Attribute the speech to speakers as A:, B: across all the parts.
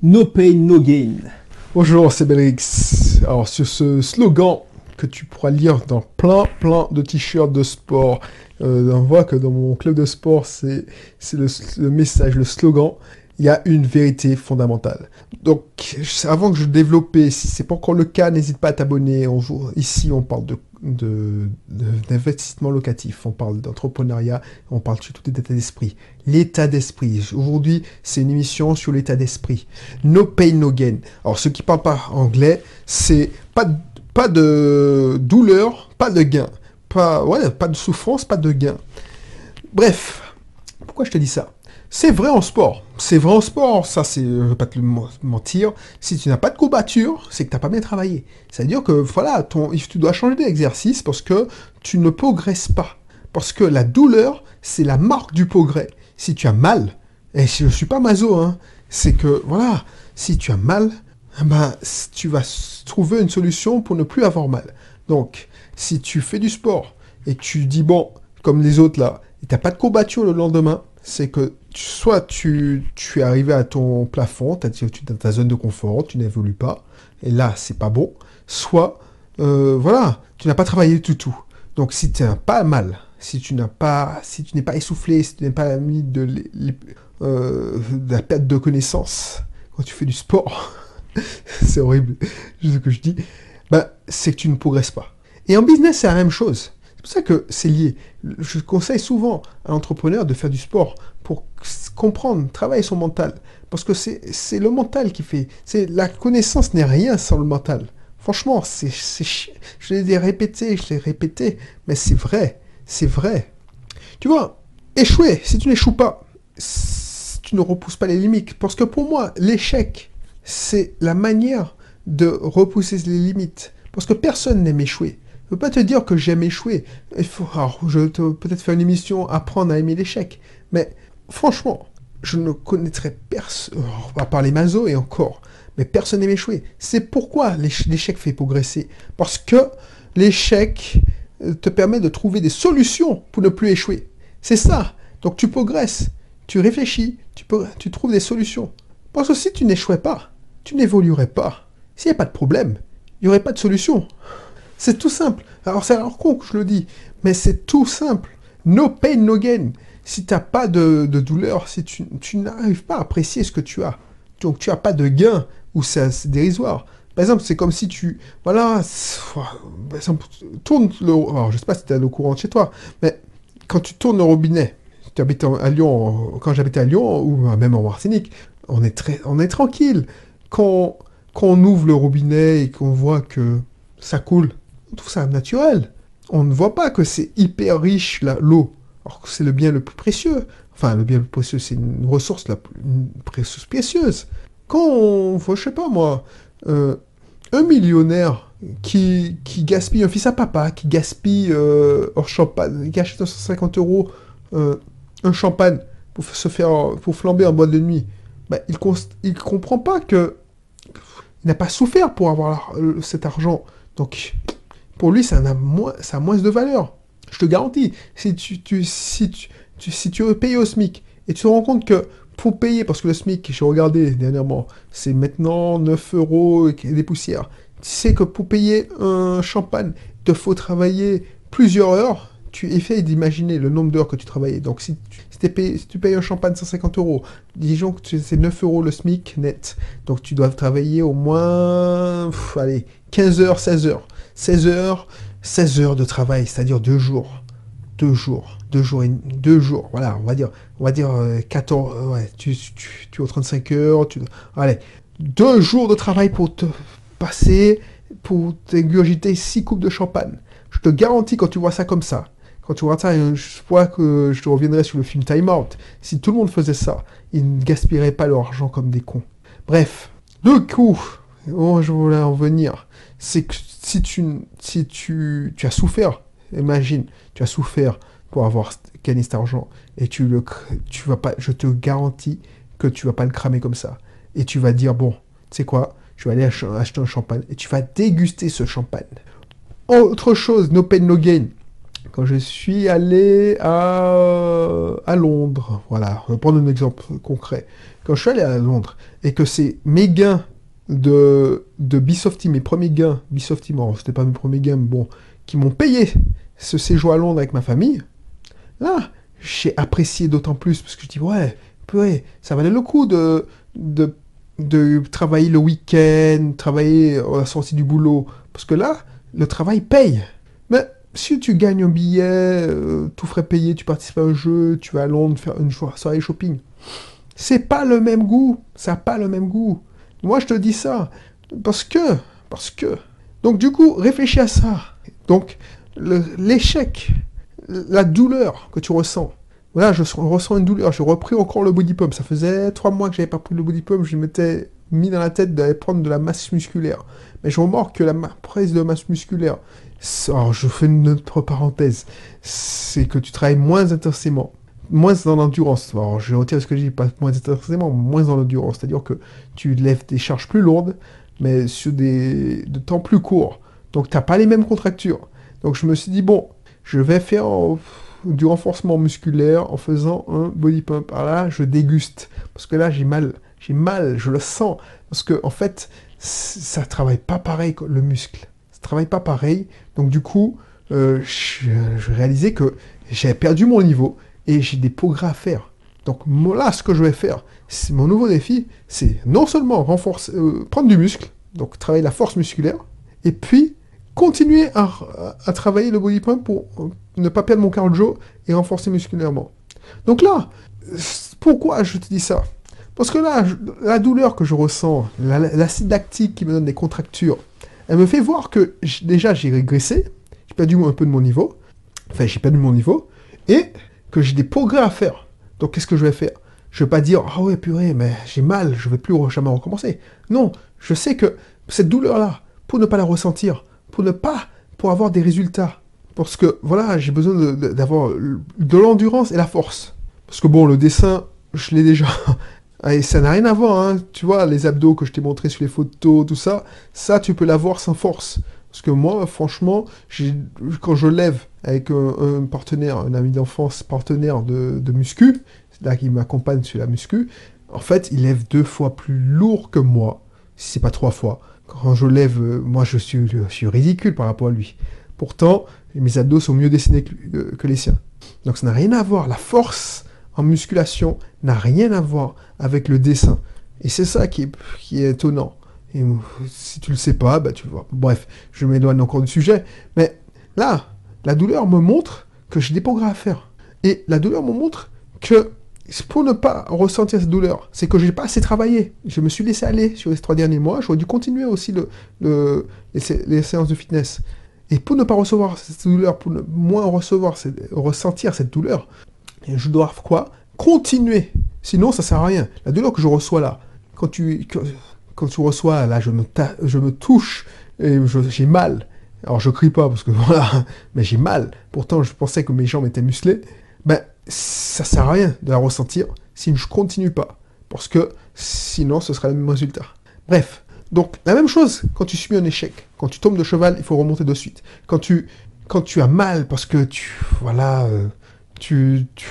A: No pain, no gain.
B: Bonjour, c'est Belrix. Alors, sur ce slogan que tu pourras lire dans plein, plein de t-shirts de sport, euh, on voit que dans mon club de sport, c'est le, le message, le slogan. Il y a une vérité fondamentale. Donc, avant que je développe, si c'est pas encore le cas, n'hésite pas à t'abonner. Ici, on parle de d'investissement locatif, on parle d'entrepreneuriat, on parle surtout d'état d'esprit. L'état d'esprit. Aujourd'hui, c'est une émission sur l'état d'esprit. No pain, no gain. Alors, ceux qui parlent pas anglais, c'est pas, pas de douleur, pas de gain. Pas, pas de souffrance, pas de gain. Bref, pourquoi je te dis ça? C'est vrai en sport. C'est vrai en sport, ça c'est, je vais pas te mentir. Si tu n'as pas de courbature, c'est que tu n'as pas bien travaillé. C'est-à-dire que voilà, tu dois changer d'exercice parce que tu ne progresses pas. Parce que la douleur, c'est la marque du progrès. Si tu as mal, et je ne suis pas maso, hein, c'est que voilà, si tu as mal, eh ben, tu vas trouver une solution pour ne plus avoir mal. Donc, si tu fais du sport et tu dis bon, comme les autres là, et tu n'as pas de courbature le lendemain, c'est que soit tu, es arrivé à ton plafond, tu dans ta zone de confort, tu n'évolues pas, et là, c'est pas bon, soit, euh, voilà, tu n'as pas travaillé du tout. Donc, si tu n'as pas mal, si tu n'as pas, si tu n'es pas essoufflé, si tu n'es pas mis de, euh, la perte de connaissance quand tu fais du sport, c'est horrible ce que je dis, bah, c'est que tu ne progresses pas. Et en business, c'est la même chose. Pour ça que c'est lié. Je conseille souvent à l'entrepreneur de faire du sport pour comprendre, travailler son mental. Parce que c'est le mental qui fait. C'est La connaissance n'est rien sans le mental. Franchement, je l'ai répété, je l'ai répété, mais c'est vrai. C'est vrai. Tu vois, échouer, si tu n'échoues pas, tu ne repousses pas les limites. Parce que pour moi, l'échec, c'est la manière de repousser les limites. Parce que personne n'aime échouer. Je ne veux pas te dire que j'aime échouer. Il faut, alors, je peut-être faire une émission apprendre à aimer l'échec. Mais franchement, je ne connaîtrais personne, on va parler mazo et encore, mais personne n'aime échouer. C'est pourquoi l'échec fait progresser. Parce que l'échec euh, te permet de trouver des solutions pour ne plus échouer. C'est ça. Donc tu progresses, tu réfléchis, tu, tu trouves des solutions. Parce que si tu n'échouais pas, tu n'évoluerais pas. S'il n'y a pas de problème, il n'y aurait pas de solution. C'est tout simple. Alors c'est alors con que je le dis, mais c'est tout simple. No pain, no gain. Si tu n'as pas de, douleur, si tu, n'arrives pas à apprécier ce que tu as, donc tu n'as pas de gain, ou c'est dérisoire. Par exemple, c'est comme si tu... Voilà, par exemple, tourne le... Alors, je sais pas si tu as l'eau courante chez toi, mais quand tu tournes le robinet, tu habites à Lyon, quand j'habitais à Lyon, ou même en Martinique, on est, très, on est tranquille. Quand, quand on ouvre le robinet et qu'on voit que ça coule, trouve ça naturel. On ne voit pas que c'est hyper riche l'eau, alors que c'est le bien le plus précieux. Enfin, le bien le plus précieux, c'est une ressource la plus précieuse. Quand on je sais pas moi, euh, un millionnaire qui, qui, gaspille un fils à papa, qui gaspille euh, hors champagne, qui achète 150 euros euh, un champagne pour se faire, pour flamber en boîte de nuit, bah, il, il comprend pas que il n'a pas souffert pour avoir cet argent. Donc, pour lui, ça a, moins, de valeur. Je te garantis, si tu, si si tu veux payer au SMIC et tu te rends compte que pour payer, parce que le SMIC, j'ai regardé dernièrement, c'est maintenant 9 euros et des poussières. Tu sais que pour payer un champagne, il te faut travailler plusieurs heures. Tu essaies d'imaginer le nombre d'heures que tu travaillais. Donc si si, tu payes un champagne 150 euros, disons que c'est 9 euros le SMIC net. Donc tu dois travailler au moins, allez, 15 heures, 16 heures. 16 heures, 16 heures de travail, c'est-à-dire deux jours. Deux jours. Deux jours et deux jours. Voilà, on va dire, on va dire 14, euh, euh, ouais, tu, tu, tu, 35 heures, allez, deux jours de travail pour te passer, pour t'ingurgiter six coupes de champagne. Je te garantis quand tu vois ça comme ça, quand tu vois ça, je vois que je reviendrai sur le film Time Out. Si tout le monde faisait ça, ils ne gaspilleraient pas leur argent comme des cons. Bref, deux coups, oh, je voulais en venir, c'est que si tu, tu, tu as souffert, imagine, tu as souffert pour avoir gagné cet argent et tu le, tu vas pas, je te garantis que tu vas pas le cramer comme ça. Et tu vas dire, bon, tu sais quoi, je vais aller acheter un champagne et tu vas déguster ce champagne. Autre chose, no pain, no gain. Quand je suis allé à, à Londres, voilà, je vais prendre un exemple concret. quand je suis allé à Londres et que c'est mes gains de, de mes premiers gains, Bisofty, bon, c'était pas mes premiers gains, mais bon, qui m'ont payé ce séjour à Londres avec ma famille, là, j'ai apprécié d'autant plus parce que je dis, ouais, purée, ça valait le coup de, de, de travailler le week-end, travailler à la sortie du boulot, parce que là, le travail paye. Mais si tu gagnes un billet, euh, tout frais payé, tu participes à un jeu, tu vas à Londres faire une soirée shopping, c'est pas le même goût. Ça n'a pas le même goût. Moi, je te dis ça parce que, parce que. Donc, du coup, réfléchis à ça. Donc, l'échec, la douleur que tu ressens. Voilà, je ressens une douleur. J'ai repris encore le body pump. Ça faisait trois mois que j'avais pas pris le body pump. Je m'étais mis dans la tête d'aller prendre de la masse musculaire. Mais je remarque que la prise de masse musculaire, alors je fais une autre parenthèse, c'est que tu travailles moins intensément moins dans l'endurance. Alors, je retire ce que je dis, pas moins intensément, moins dans l'endurance. C'est-à-dire que tu lèves des charges plus lourdes, mais sur des de temps plus courts. Donc, tu n'as pas les mêmes contractures. Donc, je me suis dit, bon, je vais faire du renforcement musculaire en faisant un body pump. Alors là, je déguste. Parce que là, j'ai mal. J'ai mal, je le sens. Parce que, en fait, ça travaille pas pareil, le muscle. Ça travaille pas pareil. Donc, du coup, euh, je, réalisais que j'avais perdu mon niveau et j'ai des progrès à faire. Donc là, ce que je vais faire, c'est mon nouveau défi, c'est non seulement renforcer, euh, prendre du muscle, donc travailler la force musculaire, et puis continuer à, travailler le body pump pour euh, ne pas perdre mon cardio et renforcer musculairement. Donc là, pourquoi je te dis ça? Parce que là, la douleur que je ressens, l'acide lactique qui me donne des contractures, elle me fait voir que déjà j'ai régressé, j'ai perdu un peu de mon niveau, enfin j'ai perdu mon niveau, et que j'ai des progrès à faire. Donc qu'est-ce que je vais faire? Je vais pas dire ah ouais purée mais j'ai mal, je vais plus jamais recommencer. Non, je sais que cette douleur là, pour ne pas la ressentir, pour ne pas pour avoir des résultats, parce que voilà j'ai besoin d'avoir de, l'endurance et la force. Parce que bon le dessin je l'ai déjà. Et ça n'a rien à voir, hein. tu vois, les abdos que je t'ai montré sur les photos, tout ça, ça tu peux l'avoir sans force. Parce que moi, franchement, quand je lève avec un, partenaire, un ami d'enfance, partenaire de, de muscu, c'est là qui m'accompagne sur la muscu, en fait, il lève deux fois plus lourd que moi, si c'est pas trois fois. Quand je lève, euh, moi, je suis, ridicule par rapport à lui. Pourtant, mes abdos sont mieux dessinés que, que les siens. Donc ça n'a rien à voir. La force musculation n'a rien à voir avec le dessin. Et c'est ça qui est étonnant. Et si tu le sais pas, bah tu vois. Bref, je m'éloigne encore du sujet. Mais là, la douleur me montre que j'ai des progrès à faire. Et la douleur me montre que pour ne pas ressentir cette douleur, c'est que je n'ai pas assez travaillé. Je me suis laissé aller sur les trois derniers mois. J'aurais dû continuer aussi le, les, séances de fitness. Et pour ne pas recevoir cette douleur, pour ne moins recevoir, ressentir cette douleur, je dois quoi? Continuer. Sinon, ça sert à rien. La douleur que je reçois là, quand tu, quand tu reçois, là, je me, je me touche et j'ai mal. Alors, je crie pas parce que voilà, mais j'ai mal. Pourtant, je pensais que mes jambes étaient musclées. Ben, ça sert à rien de la ressentir si je continue pas. Parce que sinon, ce sera le même résultat. Bref. Donc, la même chose quand tu subis un échec. Quand tu tombes de cheval, il faut remonter de suite. Quand tu, quand tu as mal parce que tu, voilà, euh, tu, tu,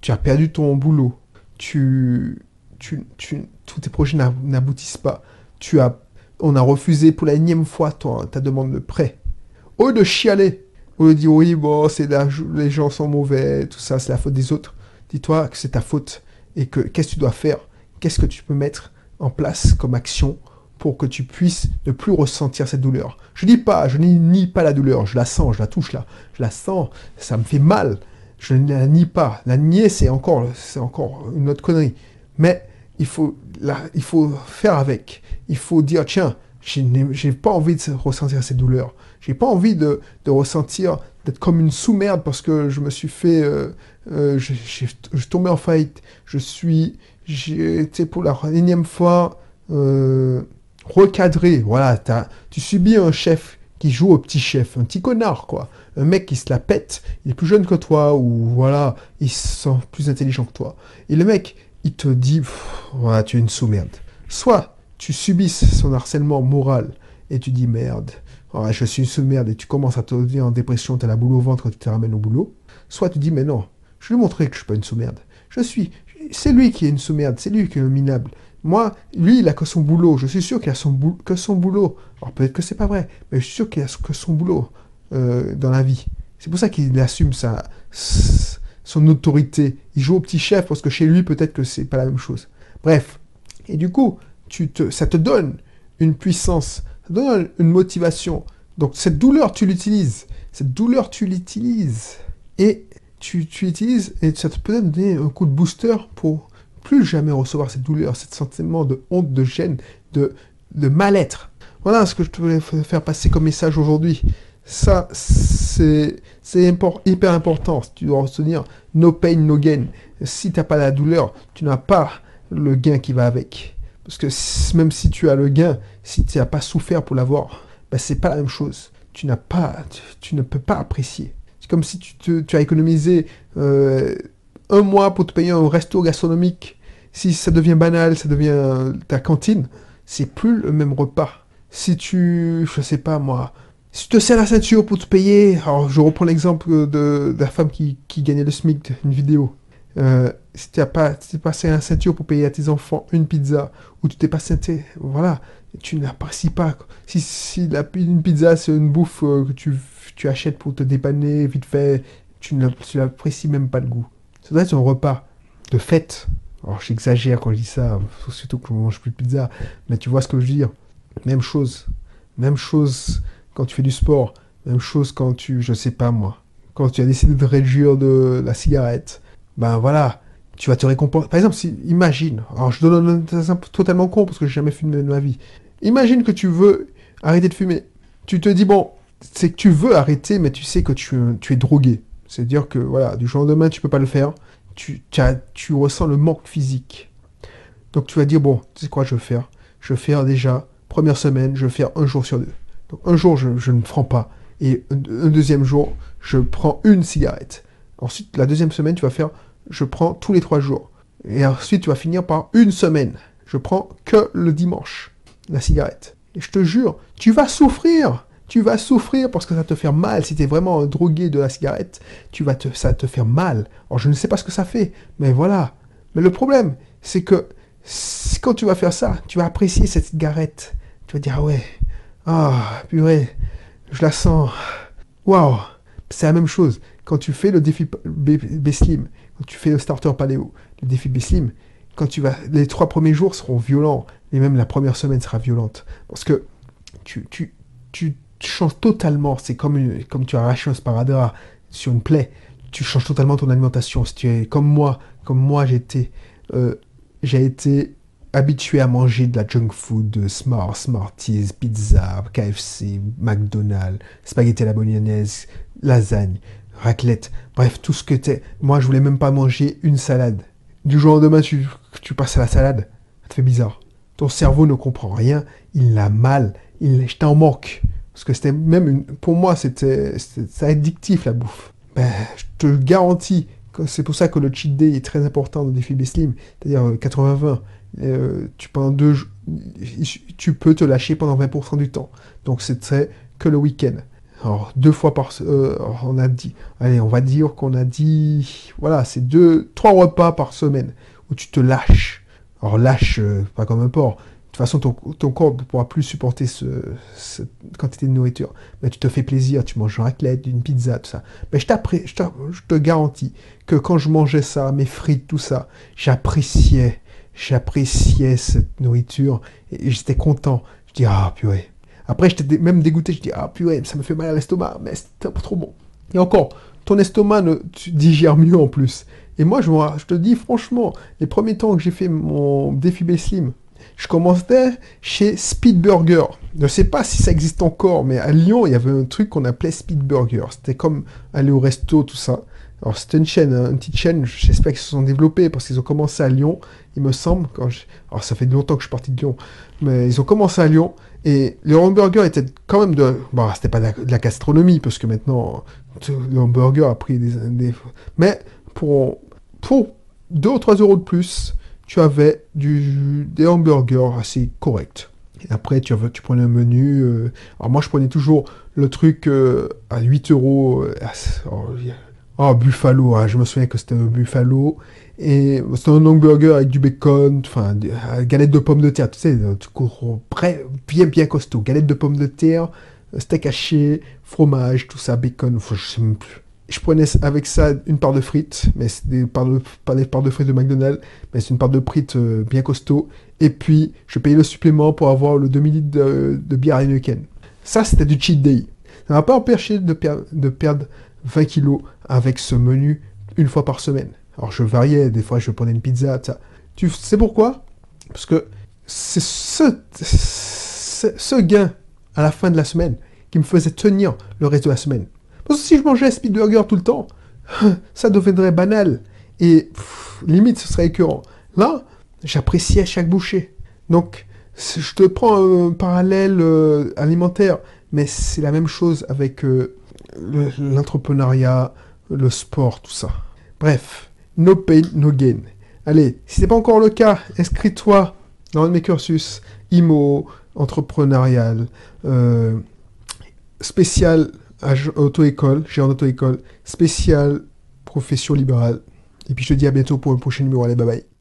B: tu as perdu ton boulot. Tu, tu, tu, tous tes projets n'aboutissent pas. Tu as, on a refusé pour la énième fois ta demande de prêt. Au lieu de chialer, au lieu de dire oui, bon, c'est les gens sont mauvais, tout ça, c'est la faute des autres. Dis-toi que c'est ta faute et que qu'est-ce que tu dois faire? Qu'est-ce que tu peux mettre en place comme action pour que tu puisses ne plus ressentir cette douleur? Je dis pas, je nie, pas la douleur, je la sens, je la touche là, je la sens, ça me fait mal. Je ne la nie pas. La nier, c'est encore, c'est encore une autre connerie. Mais il faut, il faut faire avec. Il faut dire, tiens, j'ai pas envie de ressentir cette douleur. J'ai pas envie de, de ressentir, d'être comme une sous-merde parce que je me suis fait, euh, euh, je suis tombé en faillite. Je suis, j'ai été pour la énième fois euh, recadré. Voilà, tu subis un chef qui joue au petit chef, un petit connard, quoi. Un mec qui se la pète, il est plus jeune que toi, ou voilà, il se sent plus intelligent que toi. Et le mec, il te dit, voilà, tu es une sous-merde. Soit tu subisses son harcèlement moral et tu dis merde, je suis une sous-merde et tu commences à te dire en dépression, tu as la boule au ventre quand tu te ramènes au boulot. Soit tu dis mais non, je lui montrer que je suis pas une sous-merde. Je suis, c'est lui qui est une sous-merde, c'est lui qui est un minable. Moi, lui, il a que son boulot. Je suis sûr qu'il a que son boulot. Alors peut-être que c'est pas vrai, mais je suis sûr qu'il a que son boulot euh, dans la vie. C'est pour ça qu'il assume sa, son autorité. Il joue au petit chef parce que chez lui, peut-être que c'est pas la même chose. Bref. Et du coup, ça te donne une puissance, ça te donne une motivation. Donc cette douleur, tu l'utilises. Cette douleur, tu l'utilises. Et tu, tu l'utilises et ça te peut donner un coup de booster pour plus jamais recevoir cette douleur, ce sentiment de honte, de gêne, de, de mal-être. Voilà ce que je voulais faire passer comme message aujourd'hui. Ça, c'est hyper important. Tu dois retenir no pain, no gain. Si tu n'as pas la douleur, tu n'as pas le gain qui va avec. Parce que même si tu as le gain, si tu n'as pas souffert pour l'avoir, ben c'est pas la même chose. Tu pas, tu, ne peux pas apprécier. C'est comme si tu, tu as économisé euh, un mois pour te payer un resto gastronomique. Si ça devient banal, ça devient ta cantine, c'est plus le même repas. Si tu, je sais pas moi, si tu te sers la ceinture pour te payer, alors je reprends l'exemple de, la femme qui, gagnait le SMIC, une vidéo. Euh, si tu n'as pas, t'es passé la ceinture pour payer à tes enfants une pizza, ou tu t'es pas ceinté, voilà, tu n'apprécies pas. Si, si une pizza, c'est une bouffe euh, que tu, tu achètes pour te dépanner vite fait, tu n'apprécies même pas le goût. Ça doit être un repas de fête. Alors j'exagère quand je dis ça, surtout que je mange plus de pizza, mais tu vois ce que je veux dire. Même chose. Même chose quand tu fais du sport. Même chose quand tu, je sais pas moi, quand tu as décidé de réduire de la cigarette. Ben voilà, tu vas te récompenser. Par exemple, si, imagine, alors je donne un exemple totalement con parce que j'ai jamais fumé de ma vie. Imagine que tu veux arrêter de fumer. Tu te dis, bon, c'est que tu veux arrêter, mais tu sais que tu, es drogué. C'est-à-dire que, voilà, du jour au lendemain, tu peux pas le faire. Tu, tu, ressens le manque physique. Donc tu vas dire, bon, tu sais quoi je vais faire Je vais faire déjà, première semaine, je vais faire un jour sur deux. Donc un jour, je, ne prends pas. Et un, deuxième jour, je prends une cigarette. Ensuite, la deuxième semaine, tu vas faire, je prends tous les trois jours. Et ensuite, tu vas finir par une semaine. Je prends que le dimanche, la cigarette. Et je te jure, tu vas souffrir. Tu vas souffrir parce que ça te fait mal. Si tu es vraiment un drogué de la cigarette, tu vas te, ça te faire mal. Alors, je ne sais pas ce que ça fait, mais voilà. Mais le problème, c'est que quand tu vas faire ça, tu vas apprécier cette cigarette. Tu vas dire, ah ouais, ah, purée, je la sens. Waouh C'est la même chose. Quand tu fais le défi B-Slim, quand tu fais le starter paléo, le défi B-Slim, quand tu vas, les trois premiers jours seront violents, et même la première semaine sera violente. Parce que tu, tu changes totalement. C'est comme, une, comme tu arraches un sparadrap sur une plaie. Tu changes totalement ton alimentation. Si tu es comme moi, comme moi j'étais, euh, j'ai été habitué à manger de la junk food, Smart, Smarties, pizza, KFC, McDonald's, spaghetti à la bolognaise, lasagne, raclette, bref, tout ce que t'es. Moi, je voulais même pas manger une salade. Du jour au lendemain, tu, tu passes à la salade. Ça te fait bizarre. Ton cerveau ne comprend rien, il l'a mal, il, je t'en manque. Parce que c'était même une, pour moi, c'était, addictif la bouffe. Ben, je te garantis que c'est pour ça que le cheat day est très important dans défi Slim, c'est-à-dire 80-20. Euh, euh, tu, peux te lâcher pendant 20% du temps. Donc c'est que le week-end. Alors deux fois par, euh, on a dit, allez, on va dire qu'on a dit, voilà, c'est deux, trois repas par semaine où tu te lâches. Alors lâche, euh, pas comme un porc. Toute façon, ton, corps ne pourra plus supporter ce, cette quantité de nourriture. Mais tu te fais plaisir, tu manges une raclette, une pizza, tout ça. Mais je, je, je te garantis que quand je mangeais ça, mes frites, tout ça, j'appréciais j'appréciais cette nourriture et j'étais content. Je dis, ah purée. Après, j'étais même dégoûté. Je dis, ah purée, ça me fait mal à l'estomac, mais c'était trop bon. Et encore, ton estomac, ne, tu digères mieux en plus. Et moi, je, je te dis franchement, les premiers temps que j'ai fait mon défi Slim, je commençais chez Speed Burger. Je ne sais pas si ça existe encore, mais à Lyon, il y avait un truc qu'on appelait Speed Burger. C'était comme aller au resto, tout ça. Alors c'était une chaîne, hein, une petite chaîne, j'espère qu'ils se sont développés parce qu'ils ont commencé à Lyon, il me semble. Quand Alors ça fait longtemps que je suis parti de Lyon, mais ils ont commencé à Lyon et le hamburger était quand même de... Bon, c'était pas de la, gastronomie parce que maintenant le hamburger a pris des... Mais pour, pour 2 ou 3 euros de plus, tu avais du, des hamburgers assez corrects. Et après, tu, tu prenais un menu. Euh, alors moi, je prenais toujours le truc euh, à 8 euros. Euh, Oh, Buffalo, hein, je me souviens que c'était un Buffalo. Et c'était un hamburger avec du bacon, enfin, galette de pommes de terre, tu sais, bien, bien costaud. Galette de pommes de terre, steak haché, fromage, tout ça, bacon, enfin, je sais même plus. Je prenais avec ça une part de frites, mais c'est des parts de, pas des parts de frites de McDonald's, mais c'est une part de frites euh, bien costaud. Et puis, je payais le supplément pour avoir le demi-litre de, de bière Heineken. Ça, c'était du cheat day. Ça m'a pas empêché de, per- de perdre 20 kilos avec ce menu une fois par semaine. Alors je variais, des fois je prenais une pizza, ça. Tu sais pourquoi? Parce que c'est ce, ce, ce gain à la fin de la semaine qui me faisait tenir le reste de la semaine. Parce que si je mangeais speed burger tout le temps, ça deviendrait banal. Et limite ce serait écœurant. Là, j'appréciais chaque bouchée. Donc, je te prends un parallèle euh, alimentaire, mais c'est la même chose avec euh, le- l'entrepreneuriat, le sport, tout ça. Bref, no pain, no gain. Allez, si c'est pas encore le cas, inscris-toi dans un de mes cursus IMO, entrepreneurial, euh, spécial auto-école, gérant d'auto-école, spécial profession libérale. Et puis je te dis à bientôt pour un prochain numéro. Allez, bye bye.